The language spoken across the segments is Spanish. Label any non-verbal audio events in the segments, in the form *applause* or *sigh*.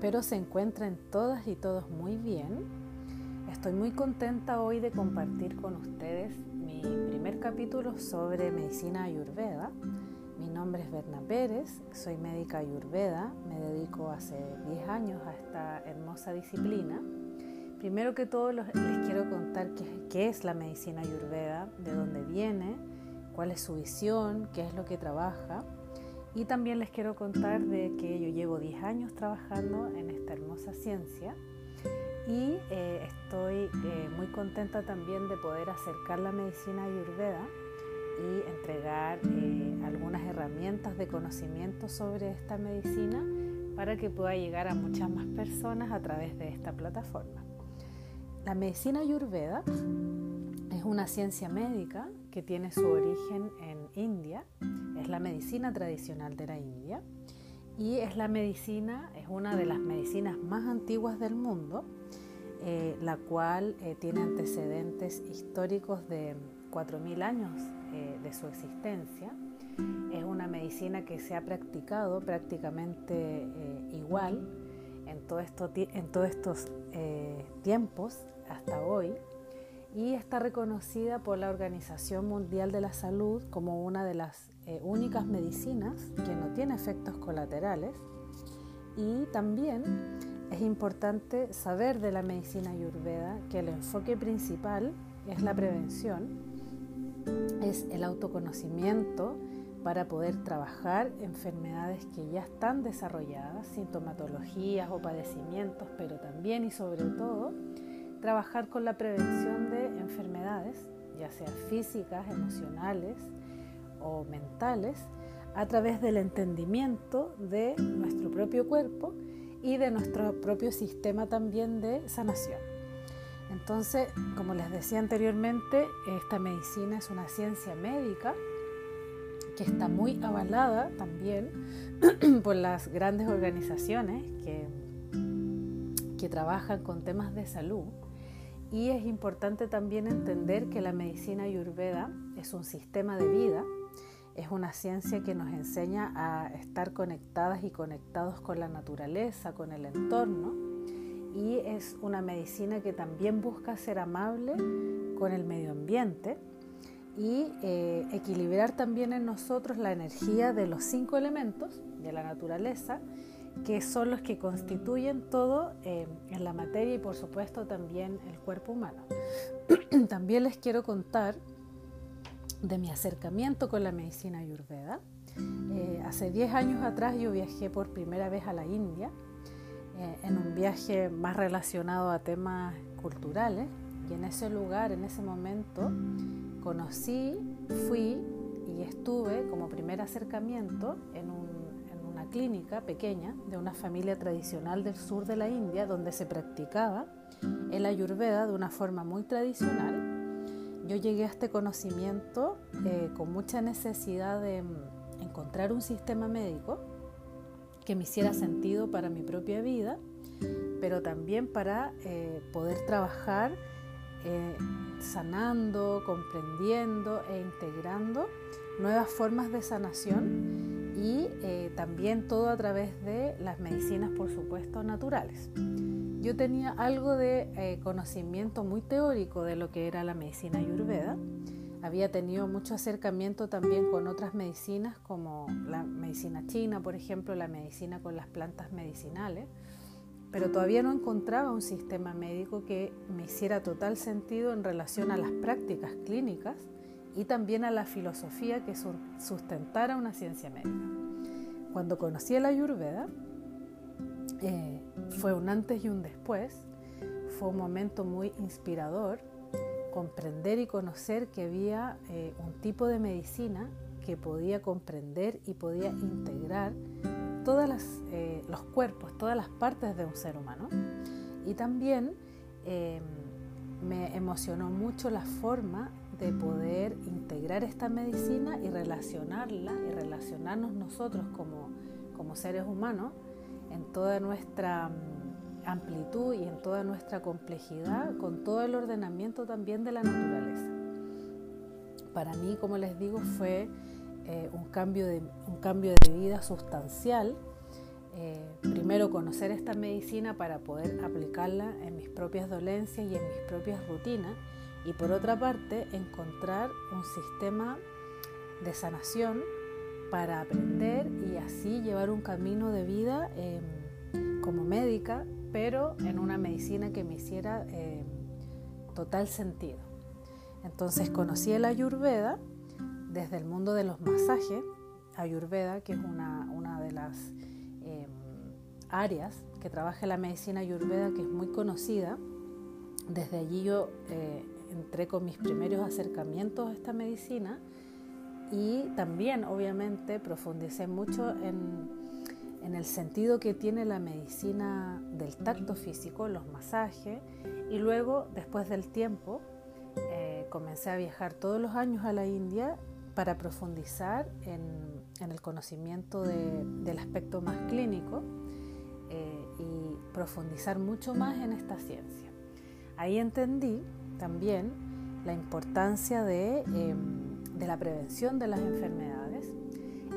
espero se encuentren todas y todos muy bien. Estoy muy contenta hoy de compartir con ustedes mi primer capítulo sobre medicina ayurveda. Mi nombre es Berna Pérez, soy médica ayurveda, me dedico hace 10 años a esta hermosa disciplina. Primero que todo les quiero contar qué, es la medicina ayurveda, de dónde viene, cuál es su visión, qué es lo que trabaja. Y también les quiero contar de que yo llevo 10 años trabajando en esta hermosa ciencia y eh, estoy eh, muy contenta también de poder acercar la medicina ayurveda y entregar eh, algunas herramientas de conocimiento sobre esta medicina para que pueda llegar a muchas más personas a través de esta plataforma. La medicina ayurveda es una ciencia médica que tiene su origen en India es la medicina tradicional de la India y es la medicina, es una de las medicinas más antiguas del mundo, eh, la cual eh, tiene antecedentes históricos de 4.000 años eh, de su existencia. Es una medicina que se ha practicado prácticamente igual en, todo esto, en todos estos tiempos hasta hoy y está reconocida por la Organización Mundial de la Salud como una de las eh, únicas medicinas que no tiene efectos colaterales. Y también es importante saber de la medicina ayurveda que el enfoque principal es la prevención, es el autoconocimiento para poder trabajar enfermedades que ya están desarrolladas, sintomatologías o padecimientos, pero también y sobre todo trabajar con la prevención de enfermedades, ya sean físicas, emocionales o mentales, a través del entendimiento de nuestro propio cuerpo y de nuestro propio sistema también de sanación. Entonces, como les decía anteriormente, esta medicina es una ciencia médica que está muy avalada también *clears throat* por las grandes organizaciones que, que trabajan con temas de salud y es importante también entender que la medicina ayurveda es un sistema de vida, es una ciencia que nos enseña a estar conectadas y conectados con la naturaleza, con el entorno, y es una medicina que también busca ser amable con el medio ambiente y eh, equilibrar también en nosotros la energía de los cinco elementos de la naturaleza que son los que constituyen todo eh, en la materia y por supuesto también el cuerpo humano. *clears throat* también les quiero contar de mi acercamiento con la medicina ayurveda. Eh, hace 10 años atrás yo viajé por primera vez a la India eh, en un viaje más relacionado a temas culturales y en ese lugar, en ese momento, conocí, fui y estuve como primer acercamiento en un clínica pequeña de una familia tradicional del sur de la India donde se practicaba el ayurveda de una forma muy tradicional. Yo llegué a este conocimiento eh, con mucha necesidad de mm, encontrar un sistema médico que me hiciera sentido para mi propia vida, pero también para eh, poder trabajar eh, sanando, comprendiendo e integrando nuevas formas de sanación y eh, también todo a través de las medicinas, por supuesto, naturales. Yo tenía algo de eh, conocimiento muy teórico de lo que era la medicina ayurveda. Había tenido mucho acercamiento también con otras medicinas como la medicina china, por ejemplo, la medicina con las plantas medicinales, pero todavía no encontraba un sistema médico que me hiciera total sentido en relación a las prácticas clínicas y también a la filosofía que sustentara una ciencia médica. Cuando conocí la ayurveda, eh, fue un antes y un después, fue un momento muy inspirador comprender y conocer que había eh, un tipo de medicina que podía comprender y podía integrar todos eh, los cuerpos, todas las partes de un ser humano. Y también me emocionó mucho la forma de poder integrar esta medicina y relacionarla y relacionarnos nosotros como, como seres humanos en toda nuestra mm, amplitud y en toda nuestra complejidad con todo el ordenamiento también de la naturaleza. Para mí, como les digo, fue eh, un, cambio de, un cambio de vida sustancial eh, primero conocer esta medicina para poder aplicarla en mis propias dolencias y en mis propias rutinas y por otra parte encontrar un sistema de sanación para aprender y así llevar un camino de vida em, como médica, pero en una medicina que me hiciera em, total sentido. Entonces conocí el ayurveda desde el mundo de los masajes, ayurveda, que es una, una de las em, áreas que trabaja la medicina ayurveda, que es muy conocida. Desde allí yo eh, entré con mis primeros acercamientos a esta medicina y también obviamente profundicé mucho en, el sentido que tiene la medicina del tacto físico, los masajes y luego después del tiempo eh, comencé a viajar todos los años a la India para profundizar en, el conocimiento del aspecto más clínico eh, y profundizar mucho más en esta ciencia. Ahí entendí también la importancia de, em, de la prevención de las enfermedades.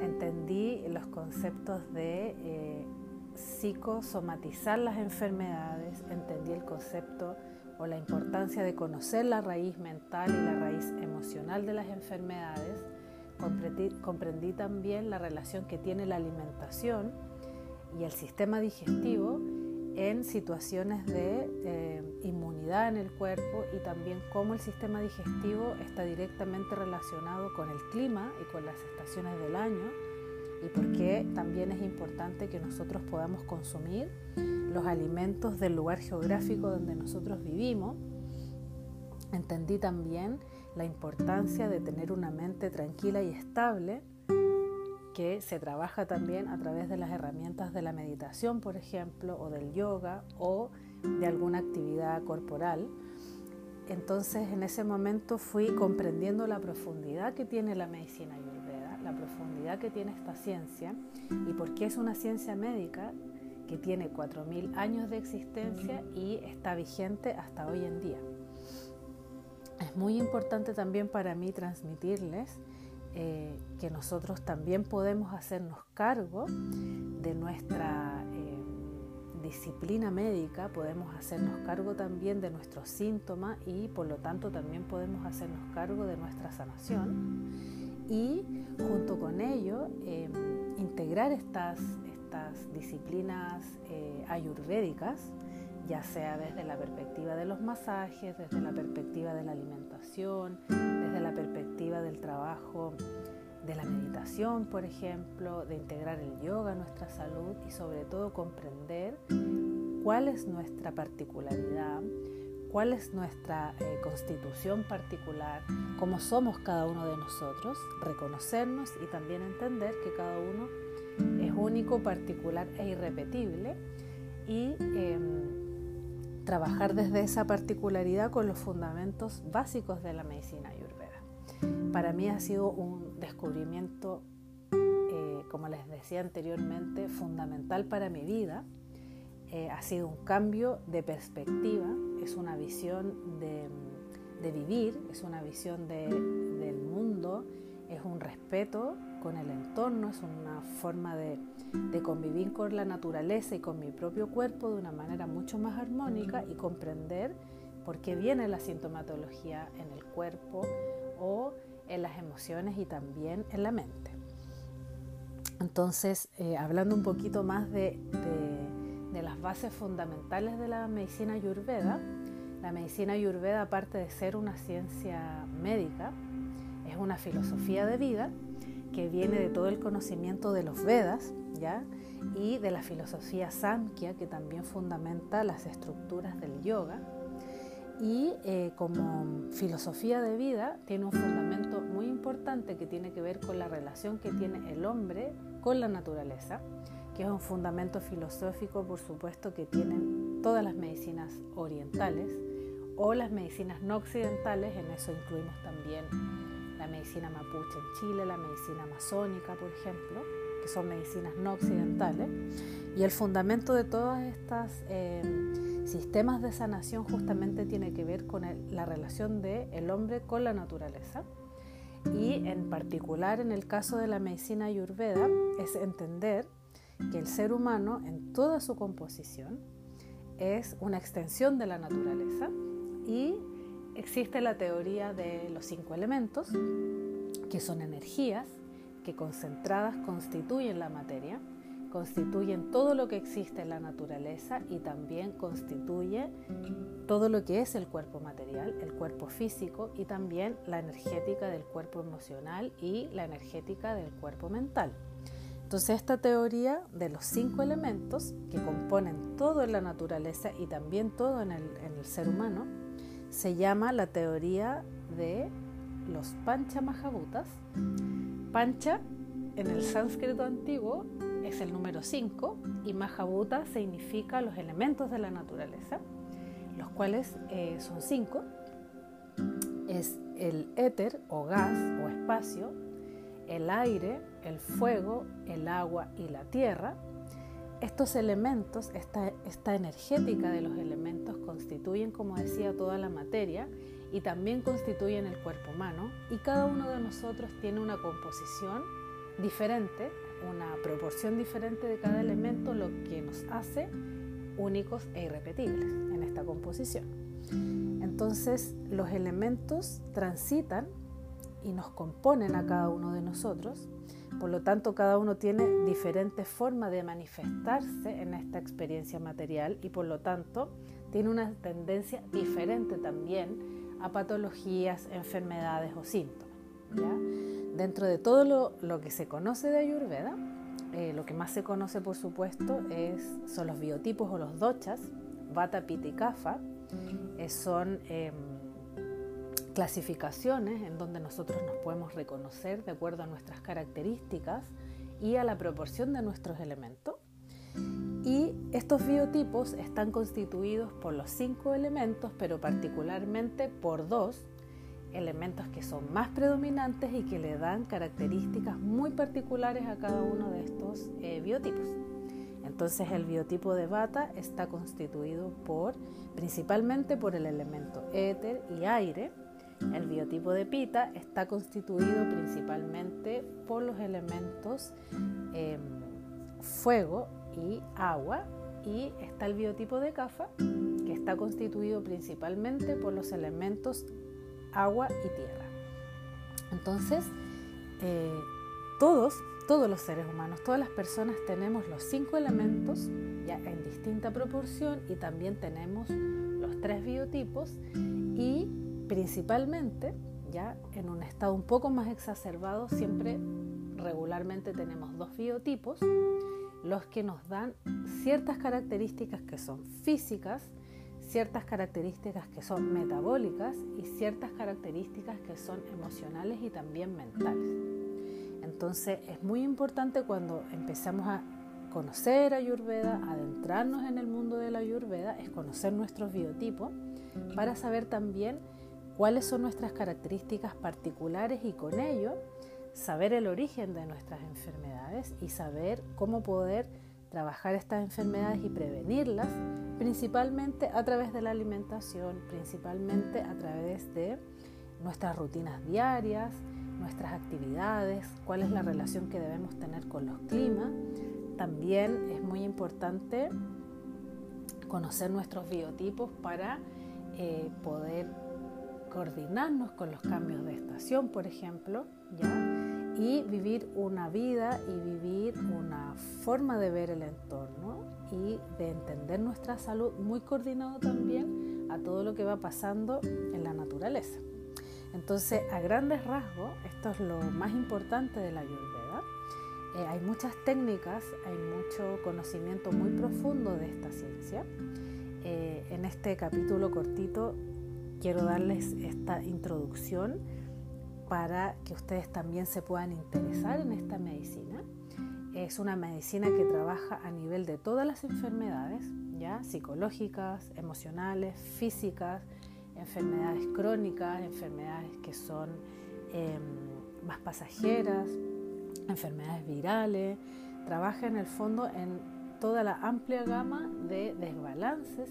Entendí los conceptos de eh, psicosomatizar las enfermedades, entendí el concepto o la importancia de conocer la raíz mental y la raíz emocional de las enfermedades. Comprendí, comprendí también la relación que tiene la alimentación y el sistema digestivo en situaciones de eh, inmunidad en el cuerpo y también cómo el sistema digestivo está directamente relacionado con el clima y con las estaciones del año y por qué también es importante que nosotros podamos consumir los alimentos del lugar geográfico donde nosotros vivimos. Entendí también la importancia de tener una mente tranquila y estable que se trabaja también a través de las herramientas de la meditación, por ejemplo, o del yoga o de alguna actividad corporal. Entonces en ese momento fui comprendiendo la profundidad que tiene la medicina ayurveda, la profundidad que tiene esta ciencia y por qué es una ciencia médica que tiene 4.000 años de existencia y está vigente hasta hoy en día. Es muy importante también para mí transmitirles eh, que nosotros también podemos hacernos cargo de nuestra eh, disciplina médica, podemos hacernos cargo también de nuestros síntomas y por lo tanto también podemos hacernos cargo de nuestra sanación y junto con ello em, integrar estas, estas disciplinas eh, ayurvédicas ya sea desde la perspectiva de los masajes, desde la perspectiva de la alimentación, la perspectiva del trabajo de la meditación, por ejemplo, de integrar el yoga a nuestra salud y sobre todo comprender cuál es nuestra particularidad, cuál es nuestra eh, constitución particular, cómo somos cada uno de nosotros, reconocernos y también entender que cada uno es único, particular e irrepetible y em, trabajar desde esa particularidad con los fundamentos básicos de la medicina ayurveda. Para mí ha sido un descubrimiento, eh, como les decía anteriormente, fundamental para mi vida. Eh, ha sido un cambio de perspectiva, es una visión de, vivir, es una visión del mundo, es un respeto con el entorno, es una forma de, convivir con la naturaleza y con mi propio cuerpo de una manera mucho más armónica y comprender por qué viene la sintomatología en el cuerpo o en las emociones y también en la mente. Entonces, eh, hablando un poquito más de, las bases fundamentales de la medicina ayurveda, la medicina ayurveda, aparte de ser una ciencia médica, es una filosofía de vida que viene de todo el conocimiento de los Vedas, ¿ya? Y de la filosofía Samkhya, que también fundamenta las estructuras del yoga. Y eh, como filosofía de vida tiene un fundamento muy importante que tiene que ver con la relación que tiene el hombre con la naturaleza, que es un fundamento filosófico, por supuesto, que tienen todas las medicinas orientales o las medicinas no occidentales, en eso incluimos también la medicina mapuche en Chile, la medicina amazónica, por ejemplo, que son medicinas no occidentales. Y el fundamento de todos estos eh, sistemas de sanación justamente tiene que ver con la relación del el hombre con la naturaleza. Y en particular en el caso de la medicina ayurveda es entender que el ser humano en toda su composición es una extensión de la naturaleza y existe la teoría de los cinco elementos, que son energías que concentradas constituyen la materia, constituyen todo lo que existe en la naturaleza y también constituye todo lo que es el cuerpo material, el cuerpo físico y también la energética del cuerpo emocional y la energética del cuerpo mental. Entonces esta teoría de los cinco elementos que componen todo en la naturaleza y también todo en el, ser humano se llama la teoría de los Pancha Mahabhutas. Pancha en el sánscrito antiguo es el número 5 y Mahabhuta significa los elementos de la naturaleza, los cuales eh, son cinco. Es el éter o gas o espacio, el aire, el fuego, el agua y la tierra. Estos elementos, esta, esta energética de los elementos constituyen, como decía, toda la materia y también constituyen el cuerpo humano y cada uno de nosotros tiene una composición diferente, una proporción diferente de cada elemento, lo que nos hace únicos e irrepetibles en esta composición. Entonces los elementos transitan y nos componen a cada uno de nosotros, por lo tanto cada uno tiene diferentes formas de manifestarse en esta experiencia material y por lo tanto tiene una tendencia diferente también a patologías, enfermedades o síntomas. Dentro de todo lo, que se conoce de Ayurveda, eh, lo que más se conoce por supuesto es, son los biotipos o los dochas, Vata, Pitta y Kapha, eh, son em, clasificaciones en donde nosotros nos podemos reconocer de acuerdo a nuestras características y a la proporción de nuestros elementos. Y estos biotipos están constituidos por los cinco elementos, pero particularmente por dos elementos que son más predominantes y que le dan características muy particulares a cada uno de estos eh, biotipos. Entonces el biotipo de bata está constituido por principalmente por el elemento éter y aire. El biotipo de pita está constituido principalmente por los elementos em, fuego y agua. Y está el biotipo de cafa, que está constituido principalmente por los elementos agua y tierra. Entonces, eh, todos, todos los seres humanos, todas las personas tenemos los cinco elementos ya en distinta proporción y también tenemos los tres biotipos y principalmente ya en un estado un poco más exacerbado siempre regularmente tenemos dos biotipos los que nos dan ciertas características que son físicas ciertas características que son metabólicas y ciertas características que son emocionales y también mentales. Entonces es muy importante cuando empezamos a conocer Ayurveda, adentrarnos en el mundo de la Ayurveda, es conocer nuestros biotipos para saber también cuáles son nuestras características particulares y con ello saber el origen de nuestras enfermedades y saber cómo poder trabajar estas enfermedades y prevenirlas, principalmente a través de la alimentación, principalmente a través de nuestras rutinas diarias, nuestras actividades, cuál es la relación que debemos tener con los climas. También es muy importante conocer nuestros biotipos para eh, poder coordinarnos con los cambios de estación, por ejemplo, ¿ya? Y vivir una vida y vivir una forma de ver el entorno y de entender nuestra salud muy coordinado también a todo lo que va pasando en la naturaleza. Entonces, a grandes rasgos, esto es lo más importante de la ayurveda. Eh, hay muchas técnicas, hay mucho conocimiento muy profundo de esta ciencia. Eh, en este capítulo cortito quiero darles esta introducción para que ustedes también se puedan interesar en esta medicina. Es una medicina que trabaja a nivel de todas las enfermedades, ya psicológicas, emocionales, físicas, enfermedades crónicas, enfermedades que son em, más pasajeras, enfermedades virales. Trabaja en el fondo en toda la amplia gama de desbalances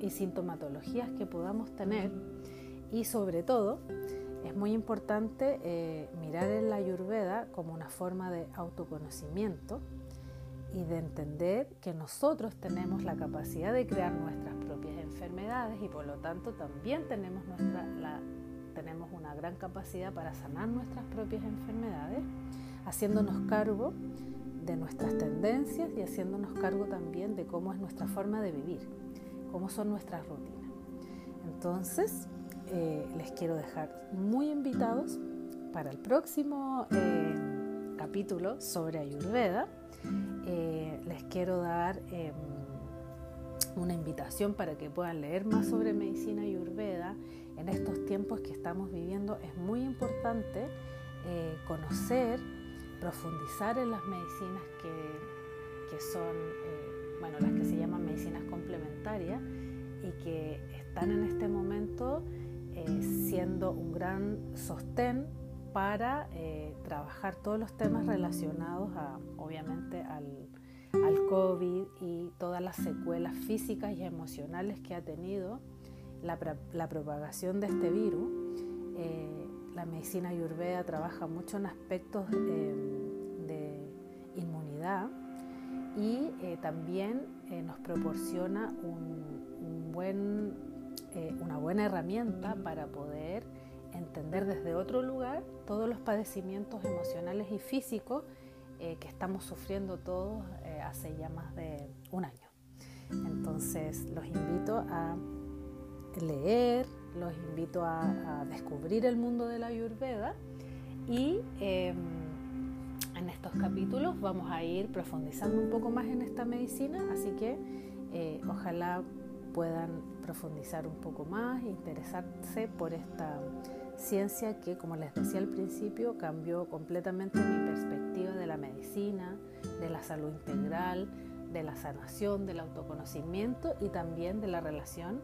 y sintomatologías que podamos tener y sobre todo es muy importante eh, mirar en la ayurveda como una forma de autoconocimiento y de entender que nosotros tenemos la capacidad de crear nuestras propias enfermedades y por lo tanto también tenemos, nuestra, la, tenemos una gran capacidad para sanar nuestras propias enfermedades, haciéndonos cargo de nuestras tendencias y haciéndonos cargo también de cómo es nuestra forma de vivir, cómo son nuestras rutinas. Entonces, eh, les quiero dejar muy invitados para el próximo eh, capítulo sobre Ayurveda. Eh, les quiero dar em, una invitación para que puedan leer más sobre medicina ayurveda. En estos tiempos que estamos viviendo es muy importante conocer, profundizar en las medicinas que, que son, bueno, las que se llaman medicinas complementarias y que están en este momento eh, siendo un gran sostén para eh, trabajar todos los temas relacionados a, obviamente al, al, COVID y todas las secuelas físicas y emocionales que ha tenido la, la propagación de este virus. Eh, la medicina ayurveda trabaja mucho en aspectos de inmunidad y también nos proporciona un, un buen eh, una buena herramienta para poder entender desde otro lugar todos los padecimientos emocionales y físicos eh, que estamos sufriendo todos eh, hace ya más de un año. Entonces los invito a leer, los invito a, descubrir el mundo de la ayurveda y em, en estos capítulos vamos a ir profundizando un poco más en esta medicina, así que ojalá puedan profundizar un poco más, interesarse por esta ciencia que, como les decía al principio, cambió completamente mi perspectiva de la medicina, de la salud integral, de la sanación, del autoconocimiento y también de la relación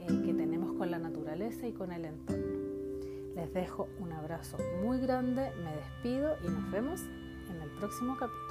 eh, que tenemos con la naturaleza y con el entorno. Les dejo un abrazo muy grande, me despido y nos vemos en el próximo capítulo.